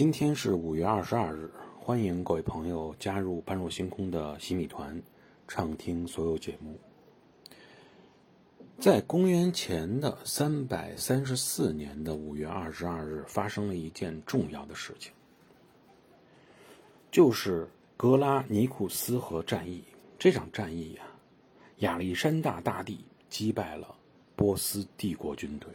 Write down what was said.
今天是五月二十二日，欢迎各位朋友加入般若星空的洗米团，畅听所有节目。在公元前的三百三十四年的五月二十二日，发生了一件重要的事情，就是格拉尼库斯河战役。这场战役呀，亚历山大大帝击败了波斯帝国军队。